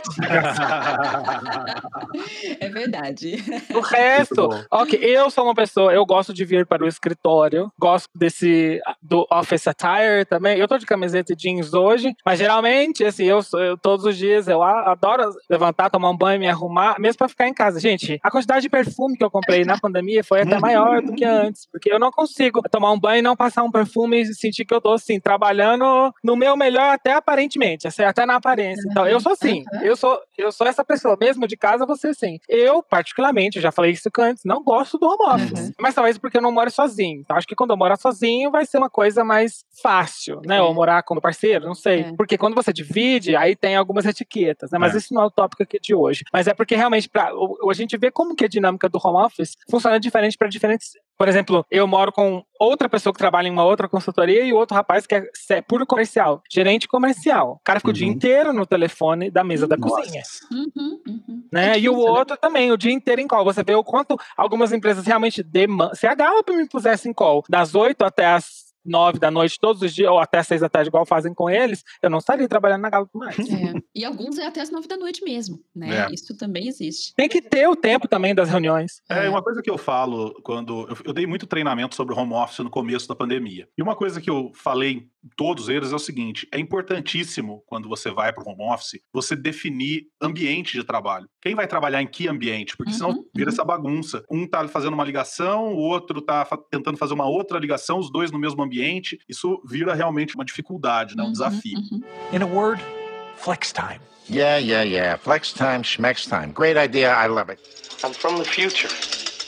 É verdade. O resto, ok, eu sou uma pessoa, eu gosto de vir para o escritório, gosto desse do office attire também. Eu tô de camiseta e jeans hoje, mas geralmente, assim, eu, eu todos os dias eu adoro levantar, tomar um banho, me arrumar, mesmo para ficar em casa. Gente, a quantidade de perfume que eu comprei na pandemia foi até maior do que antes, porque eu não consigo tomar um banho e não passar um perfume e sentir que eu tô assim, trabalhando no meu melhor até aparentemente, assim, até na aparência. Então, eu sou assim, eu sou, eu sou essa pessoa, mesmo de casa, você sim. Eu, particularmente, já falei isso antes, não gosto do home office. Uhum. Mas talvez porque eu não moro sozinho. Então, acho que quando eu moro sozinho, vai ser uma coisa mais fácil, né? Ou morar com o parceiro, não sei. É. Porque quando você divide, aí tem algumas etiquetas, né? Mas é. isso não é o tópico aqui de hoje. Mas é porque realmente, pra, a gente vê como que a dinâmica do home office funciona diferente para diferentes por exemplo, eu moro com outra pessoa que trabalha em uma outra consultoria e outro rapaz que é, puro comercial, gerente comercial. O cara fica uhum. o dia uhum. inteiro no telefone da mesa da Nossa. cozinha. Uhum, uhum. Né? É e o né? outro também, o dia inteiro em call. Você vê o quanto algumas empresas realmente demandam. Se a Gallup me pusesse em call das 8 até as nove da noite todos os dias, ou até seis da tarde, igual fazem com eles, eu não estaria trabalhando na Gallup mais. É. E alguns é até as nove da noite mesmo, né? É. Isso também existe. Tem que ter o tempo também das reuniões. É, uma coisa que eu falo quando. Eu, eu dei muito treinamento sobre home office no começo da pandemia. E uma coisa que eu falei todos eles é o seguinte: é importantíssimo quando você vai para o home office você definir ambiente de trabalho. Quem vai trabalhar em que ambiente? Porque senão uhum, vira uhum. essa bagunça. Um tá fazendo uma ligação, o outro tá tentando fazer uma outra ligação, os dois no mesmo ambiente. Isso vira realmente uma dificuldade, né? um uhum, desafio. Uhum. In a word, flex time. Yeah, yeah, yeah. Flex time, schmex time. Great idea, I love it. I'm from the future.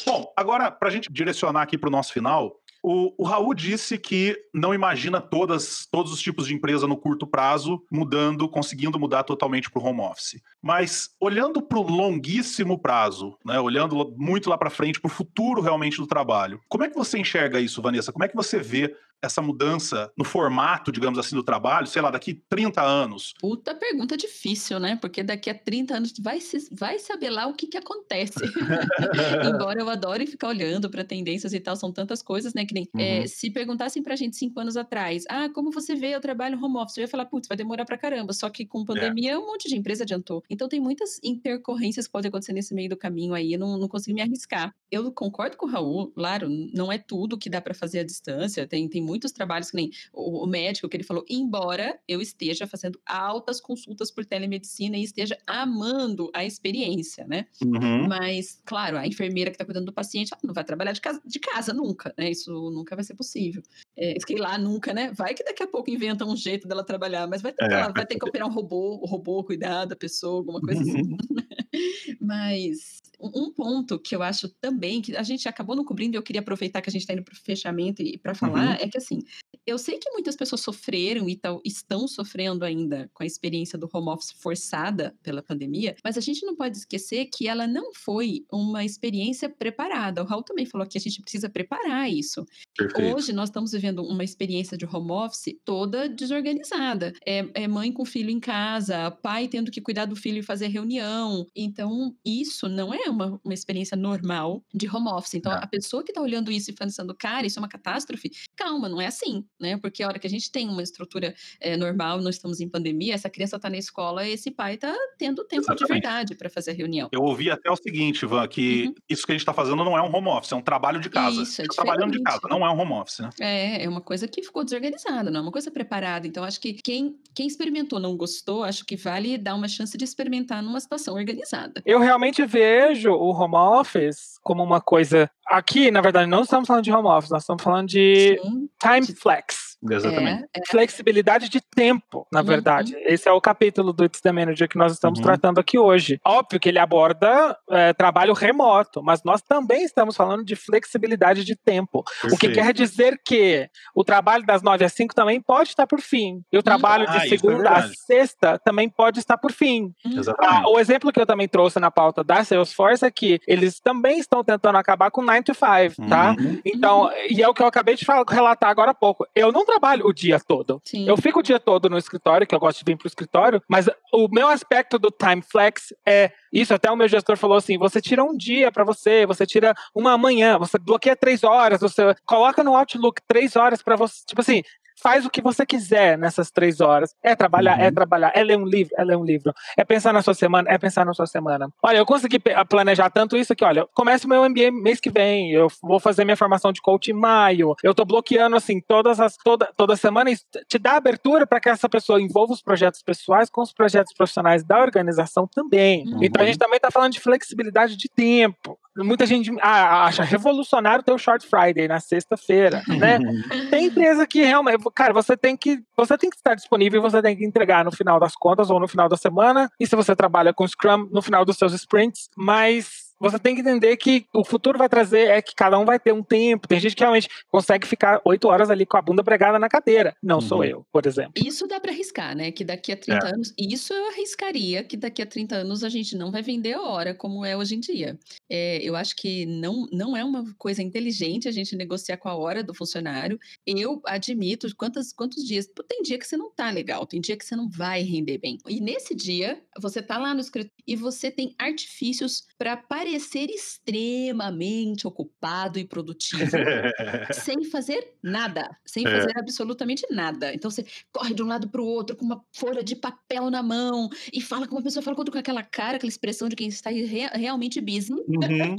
Bom, agora, para a gente direcionar aqui para o nosso final, o, o Raul disse que não imagina todas, todos os tipos de empresa no curto prazo mudando, conseguindo mudar totalmente para o home office. Mas olhando para o longuíssimo prazo, né, olhando muito lá para frente, para o futuro realmente do trabalho, como é que você enxerga isso, Vanessa? Como é que você vê essa mudança no formato, digamos assim, do trabalho, sei lá, daqui 30 anos? Puta pergunta difícil, né? Porque daqui a 30 anos vai, se, vai saber lá o que, que acontece. Embora eu adore ficar olhando para tendências e tal, são tantas coisas, né? Que nem é, uhum. é, se perguntassem pra gente cinco anos atrás, ah, como você vê o trabalho home office? Eu ia falar, putz, vai demorar pra caramba. Só que com é. pandemia, é. um monte de empresa adiantou. Então tem muitas intercorrências que podem acontecer nesse meio do caminho aí. Eu não, não consigo me arriscar. Eu concordo com o Raul, claro, não é tudo que dá para fazer à distância. Tem, tem muitos trabalhos, que nem o, o, médico que ele falou, embora eu esteja fazendo altas consultas por telemedicina e esteja amando a experiência, né? Uhum. Mas, claro, a enfermeira que está cuidando do paciente não vai trabalhar de casa, de casa nunca, né? Isso nunca vai ser possível. É, sei lá, nunca, né? Vai que daqui a pouco inventam um jeito dela trabalhar, mas vai ter, é. ela vai ter que operar um robô, o robô cuidar da pessoa, alguma coisa assim. Uhum. mas um ponto que eu acho também, que a gente acabou não cobrindo e eu queria aproveitar que a gente está indo para o fechamento e para falar, uhum. é que assim, eu sei que muitas pessoas sofreram e tal, estão sofrendo ainda com a experiência do home office forçada pela pandemia, mas a gente não pode esquecer que ela não foi uma experiência preparada. O Raul também falou que a gente precisa preparar isso. Perfeito. Hoje nós estamos vivendo uma experiência de home office toda desorganizada. É, é mãe com filho em casa, pai tendo que cuidar do filho e fazer reunião. Então, isso não é uma, uma experiência normal de home office. Então, a pessoa que está olhando isso e pensando, cara, isso é uma catástrofe, calma, não é assim né? Porque a hora que a gente tem uma estrutura é, normal, não estamos em pandemia, essa criança está na escola, esse pai está tendo tempo Exatamente. de verdade para fazer a reunião. Eu ouvi até o seguinte, Ivan, que uhum. isso que a gente está fazendo não é um home office, é um trabalho de casa. Isso, é tá trabalhando de casa, não é um home office, né? É, é uma coisa que ficou desorganizada, não é uma coisa preparada. Então, acho que quem, quem experimentou não gostou, acho que vale dar uma chance de experimentar numa situação organizada. Eu realmente vejo o home office como uma coisa. Aqui, na verdade, não estamos falando de home office, nós estamos falando de Sim. Time flex. Exatamente. É, é. Flexibilidade de tempo, na uhum. verdade. Esse é o capítulo do It's the Manager que nós estamos uhum. tratando aqui hoje. Óbvio que ele aborda é, trabalho remoto, mas nós também estamos falando de flexibilidade de tempo. Perfeito. O que quer dizer que o trabalho das 9 às 5 também pode estar por fim. E o trabalho ah, de é segunda a sexta também pode estar por fim. Ah, o exemplo que eu também trouxe na pauta da Salesforce é que eles também estão tentando acabar com 9 to 5, tá? Uhum. Então, e é o que eu acabei de falar, relatar agora há pouco. Eu não trabalho o dia todo. Sim. Eu fico o dia todo no escritório, que eu gosto de vir para o escritório, mas o meu aspecto do time flex é isso. Até o meu gestor falou assim: você tira um dia para você, você tira uma manhã, você bloqueia três horas, você coloca no Outlook três horas para você. Tipo assim, faz o que você quiser nessas três horas. É trabalhar, é uhum. é trabalhar, é ler um livro, é ler um livro. É pensar na sua semana, é pensar na sua semana. Olha, eu consegui planejar tanto isso que, olha, comece o meu MBA mês que vem, eu vou fazer minha formação de coach em maio, eu tô bloqueando, assim, todas as, toda, toda semana, e te dá abertura para que essa pessoa envolva os projetos pessoais com os projetos profissionais da organização também. Uhum. Então a gente também tá falando de flexibilidade de tempo. Muita gente ah, acha revolucionário ter o Short Friday na sexta-feira, né? Tem empresa que realmente cara, você tem que você tem que estar disponível, você tem que entregar no final das contas ou no final da semana. E se você trabalha com Scrum, no final dos seus sprints, mas você tem que entender que o futuro vai trazer é que cada um vai ter um tempo. Tem gente que realmente consegue ficar oito horas ali com a bunda pregada na cadeira. Não uhum. sou eu, por exemplo. Isso dá para arriscar, né? Que daqui a 30 é. anos. Isso eu arriscaria que daqui a 30 anos a gente não vai vender a hora como é hoje em dia. É, eu acho que não, não é uma coisa inteligente a gente negociar com a hora do funcionário. Eu admito quantos, quantos dias. Tem dia que você não tá legal, tem dia que você não vai render bem. E nesse dia, você tá lá no escritório e você tem artifícios para parecer extremamente ocupado e produtivo, sem fazer nada, sem é. fazer absolutamente nada. Então você corre de um lado para o outro com uma folha de papel na mão e fala com uma pessoa, fala com aquela cara, aquela expressão de quem está re realmente busy. Uhum.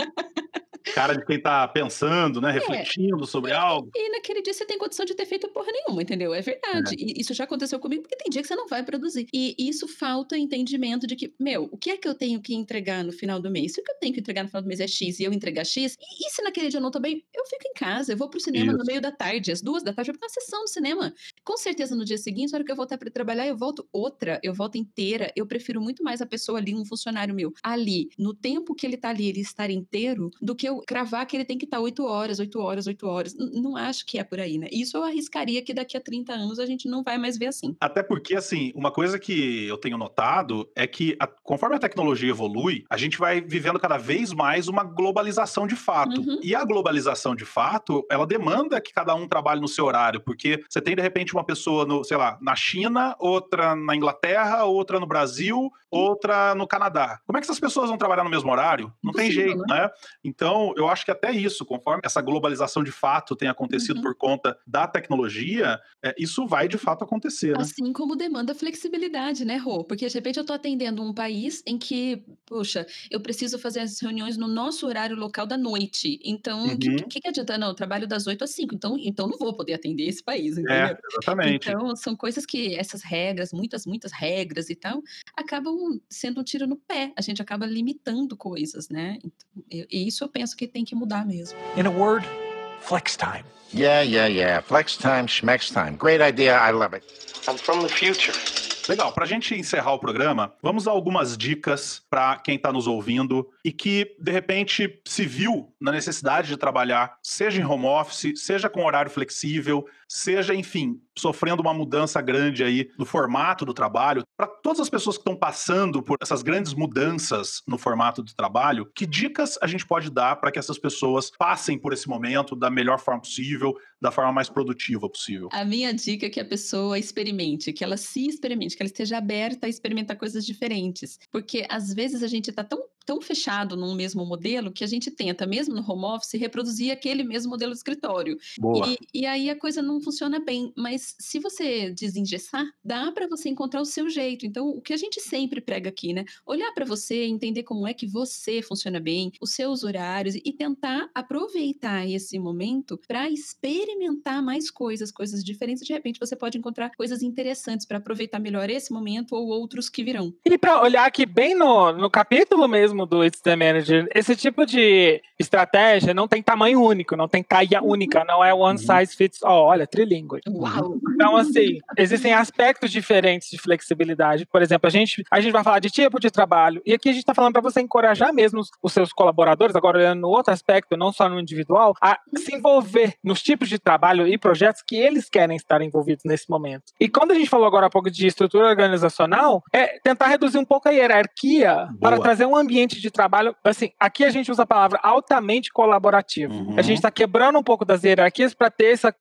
Cara de quem tá pensando, né? É. Refletindo é. sobre algo. E naquele dia você tem condição de ter feito porra nenhuma, entendeu? É verdade. É. E isso já aconteceu comigo, porque tem dia que você não vai produzir. E isso falta entendimento de que, meu, o que é que eu tenho que entregar no final do mês? Se o que eu tenho que entregar no final do mês é X e eu entregar X, e, e se naquele dia eu não tô bem, eu fico em casa, eu vou pro cinema isso. no meio da tarde, às duas da tarde, eu vou pra uma sessão do cinema. Com certeza no dia seguinte, na hora que eu voltar para trabalhar, eu volto outra, eu volto inteira. Eu prefiro muito mais a pessoa ali, um funcionário meu, ali, no tempo que ele tá ali, ele estar inteiro, do que eu cravar que ele tem que estar oito horas, oito horas, oito horas. N não acho que é por aí, né? Isso eu arriscaria que daqui a 30 anos a gente não vai mais ver assim. Até porque, assim, uma coisa que eu tenho notado é que, a, conforme a tecnologia evolui, a gente vai vivendo cada vez mais uma globalização de fato. Uhum. E a globalização de fato, ela demanda que cada um trabalhe no seu horário, porque você tem, de repente, uma pessoa, no, sei lá, na China, outra na Inglaterra, outra no Brasil, outra no Canadá. Como é que essas pessoas vão trabalhar no mesmo horário? Não tem jeito, né? né? Então, eu acho que até isso, conforme essa globalização de fato tem acontecido uhum. por conta da tecnologia, é, isso vai de fato acontecer. Né? Assim como demanda flexibilidade, né, Rô? Porque de repente eu estou atendendo um país em que, poxa, eu preciso fazer as reuniões no nosso horário local da noite. Então, o uhum. que, que, que, adianta? Não, eu trabalho das 8 às 5, então, então não vou poder atender esse país, é, entendeu? É, exatamente. Então, são coisas que essas regras, muitas, muitas regras e tal, acabam sendo um tiro no pé. A gente acaba limitando coisas, né? Então, e isso eu penso que tem que mudar mesmo. In a word, flex time. Yeah, yeah, yeah. Flex time, schmex time. Great idea. I love it. I'm from the future. Legal, para a gente encerrar o programa, vamos a algumas dicas para quem está nos ouvindo e que, de repente, se viu na necessidade de trabalhar, seja em home office, seja com horário flexível, seja, enfim, sofrendo uma mudança grande aí no formato do trabalho. Para todas as pessoas que estão passando por essas grandes mudanças no formato do trabalho, que dicas a gente pode dar para que essas pessoas passem por esse momento da melhor forma possível, da forma mais produtiva possível? A minha dica é que a pessoa experimente, que ela se experimente, que ela esteja aberta a experimentar coisas diferentes. Porque às vezes a gente está tão tão fechado num mesmo modelo que a gente tenta, mesmo no home office, reproduzir aquele mesmo modelo de escritório. Boa. E, e aí a coisa não funciona bem. Mas se você desengessar, dá para você encontrar o seu jeito. Então, o que a gente sempre prega aqui, né? Olhar para você, entender como é que você funciona bem, os seus horários e tentar aproveitar esse momento para experimentar mais coisas, coisas diferentes. De repente, você pode encontrar coisas interessantes para aproveitar melhor esse momento ou outros que virão. E para olhar aqui bem no, no capítulo mesmo do It's the Manager, esse tipo de estratégia não tem tamanho único, não tem taia uhum. única, não é one uhum. size fits all. Olha, trilingue. Uau. Então, assim, existem aspectos diferentes de flexibilidade. Por exemplo, a gente, a gente vai falar de tipo de trabalho, e aqui a gente está falando para você encorajar mesmo os, os, seus colaboradores, agora olhando no outro aspecto, não só no individual, a se envolver nos tipos de trabalho e projetos que eles querem estar envolvidos nesse momento. E quando a gente falou agora há pouco de estrutura organizacional, é tentar reduzir um pouco a hierarquia Boa. para trazer um ambiente ambiente de trabalho, assim, aqui a gente usa a palavra altamente colaborativo. Uhum. A gente está quebrando um pouco das hierarquias para ter essa,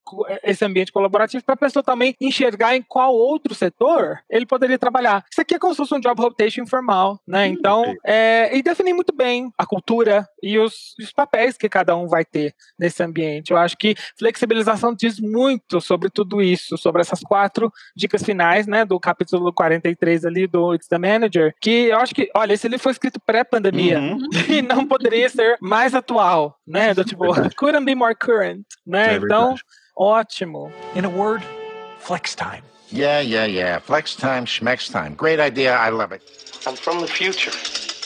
esse ambiente colaborativo, para a pessoa também enxergar em qual outro setor ele poderia trabalhar. Isso aqui é como se fosse um job rotation informal, né? Uhum. Então, é, e definir muito bem a cultura e os, os papéis que cada um vai ter nesse ambiente. Eu acho que flexibilização diz muito sobre tudo isso, sobre essas quatro dicas finais, né, do capítulo 43 ali do It's the Manager, que eu acho que, olha, esse livro foi escrito pré pandemia uhum. e não poderia ser mais atual, né? Do tipo, couldn't be more current, né? É então, ótimo. In a word, flex time. Yeah, yeah, yeah. Flex time, schmex time. Great idea. I love it. I'm from the future.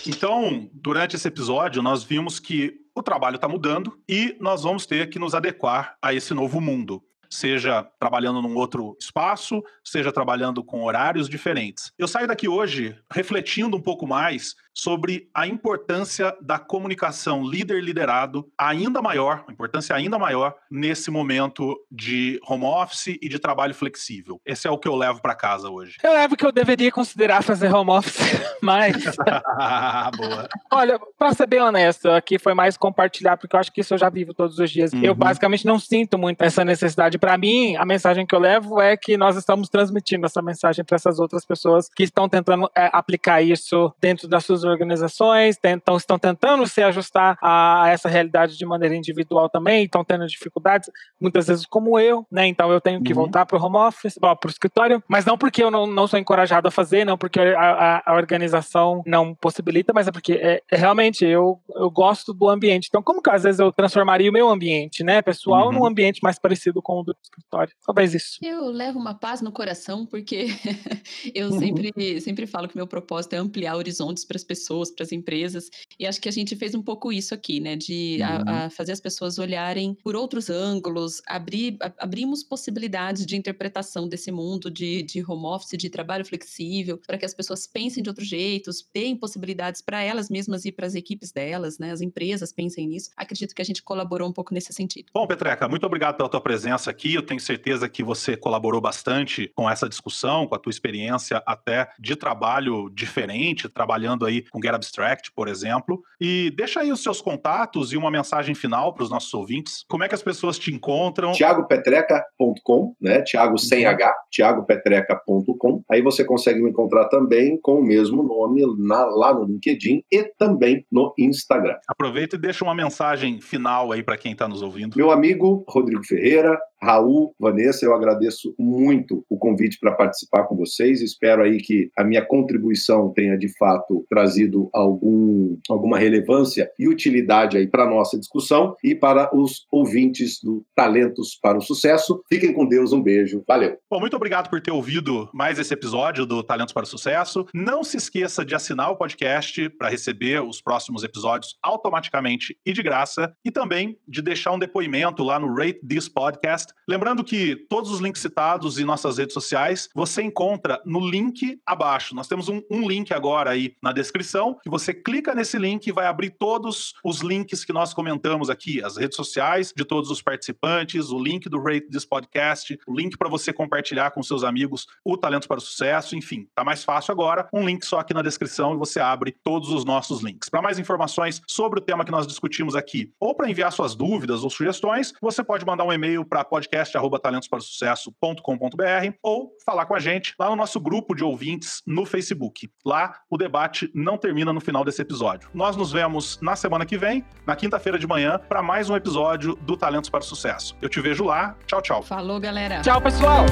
Então, durante esse episódio, nós vimos que o trabalho está mudando e nós vamos ter que nos adequar a esse novo mundo. Seja trabalhando num outro espaço, seja trabalhando com horários diferentes. Eu saio daqui hoje refletindo um pouco mais sobre a importância da comunicação líder-liderado ainda maior, a importância ainda maior nesse momento de home office e de trabalho flexível. Esse é o que eu levo para casa hoje. Eu levo que eu deveria considerar fazer home office, mas Boa. olha, para ser bem honesto, aqui foi mais compartilhar porque eu acho que isso eu já vivo todos os dias. Uhum. Eu basicamente não sinto muito essa necessidade. Para mim, a mensagem que eu levo é que nós estamos transmitindo essa mensagem para essas outras pessoas que estão tentando é, aplicar isso dentro das suas organizações, tentam, estão tentando se ajustar a essa realidade de maneira individual também, estão tendo dificuldades, muitas vezes como eu, né? Então eu tenho que Uhum. voltar para o home office, para o escritório, mas não porque eu não, não sou encorajado a fazer, não porque a, a- a organização não possibilita, mas é porque é, é realmente eu, eu gosto do ambiente. Então, como que às vezes eu transformaria o meu ambiente, né, pessoal, Uhum. num ambiente mais parecido com o do escritório? Talvez isso. Eu levo uma paz no coração porque eu Uhum. sempre, sempre falo que meu propósito é ampliar horizontes para as pessoas, para as empresas. E acho que a gente fez um pouco isso aqui, né? De a- Uhum. a fazer as pessoas olharem por outros ângulos, abrir, a- abrimos possibilidades de interpretação desse mundo de, de home office, de trabalho flexível, para que as pessoas pensem de outros jeitos, deem possibilidades para elas mesmas e para as equipes delas, né? As empresas pensem nisso. Acredito que a gente colaborou um pouco nesse sentido. Bom, Petreca, muito obrigado pela tua presença aqui. Eu tenho certeza que você colaborou bastante com essa discussão, com a tua experiência até de trabalho diferente, trabalhando aí com Get Abstract, por exemplo. E deixa aí os seus contatos e uma mensagem final para os nossos ouvintes. Como é que as pessoas te encontram? tiagopetreca.com, né? Tiago sem H, tiagopetreca.com. Aí você consegue me encontrar também com o mesmo nome na- lá no LinkedIn e também no Instagram. Aproveita e deixa uma mensagem final aí para quem está nos ouvindo. Meu amigo Rodrigo Ferreira, Raul, Vanessa, eu agradeço muito o convite para participar com vocês. Espero aí que a minha contribuição tenha de fato trazido algum, alguma relevância e utilidade aí para nossa discussão e para os ouvintes do Talentos para o Sucesso. Fiquem com Deus, um beijo, valeu. Bom, muito obrigado por ter ouvido mais esse episódio do Talentos para o Sucesso. Não se esqueça de assinar o podcast para receber os próximos episódios automaticamente e de graça, e também de deixar um depoimento lá no Rate This Podcast. Lembrando que todos os links citados em nossas redes sociais você encontra no link abaixo. Nós temos um, um link agora aí na descrição, que você clica nesse link e vai abrir todos os links que nós comentamos aqui, as redes sociais de todos os participantes, o link do Rate This Podcast, o link para você compartilhar com seus amigos o Talentos para o Sucesso, enfim, tá mais fácil agora. Um link só aqui na descrição e você abre todos os nossos links. Para mais informações sobre o tema que nós discutimos aqui, ou para enviar suas dúvidas ou sugestões, você pode mandar um e-mail para podcast@talentosparasucesso.com.br ou falar com a gente lá no nosso grupo de ouvintes no Facebook. Lá o debate não termina no final desse episódio. Nós nos vemos na semana que vem, na quinta-feira de manhã, para mais um episódio do Talentos para o Sucesso. Eu te vejo lá. Tchau, tchau. Falou, galera! Tchau, pessoal!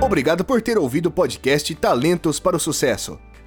Obrigado por ter ouvido o podcast Talentos para o Sucesso.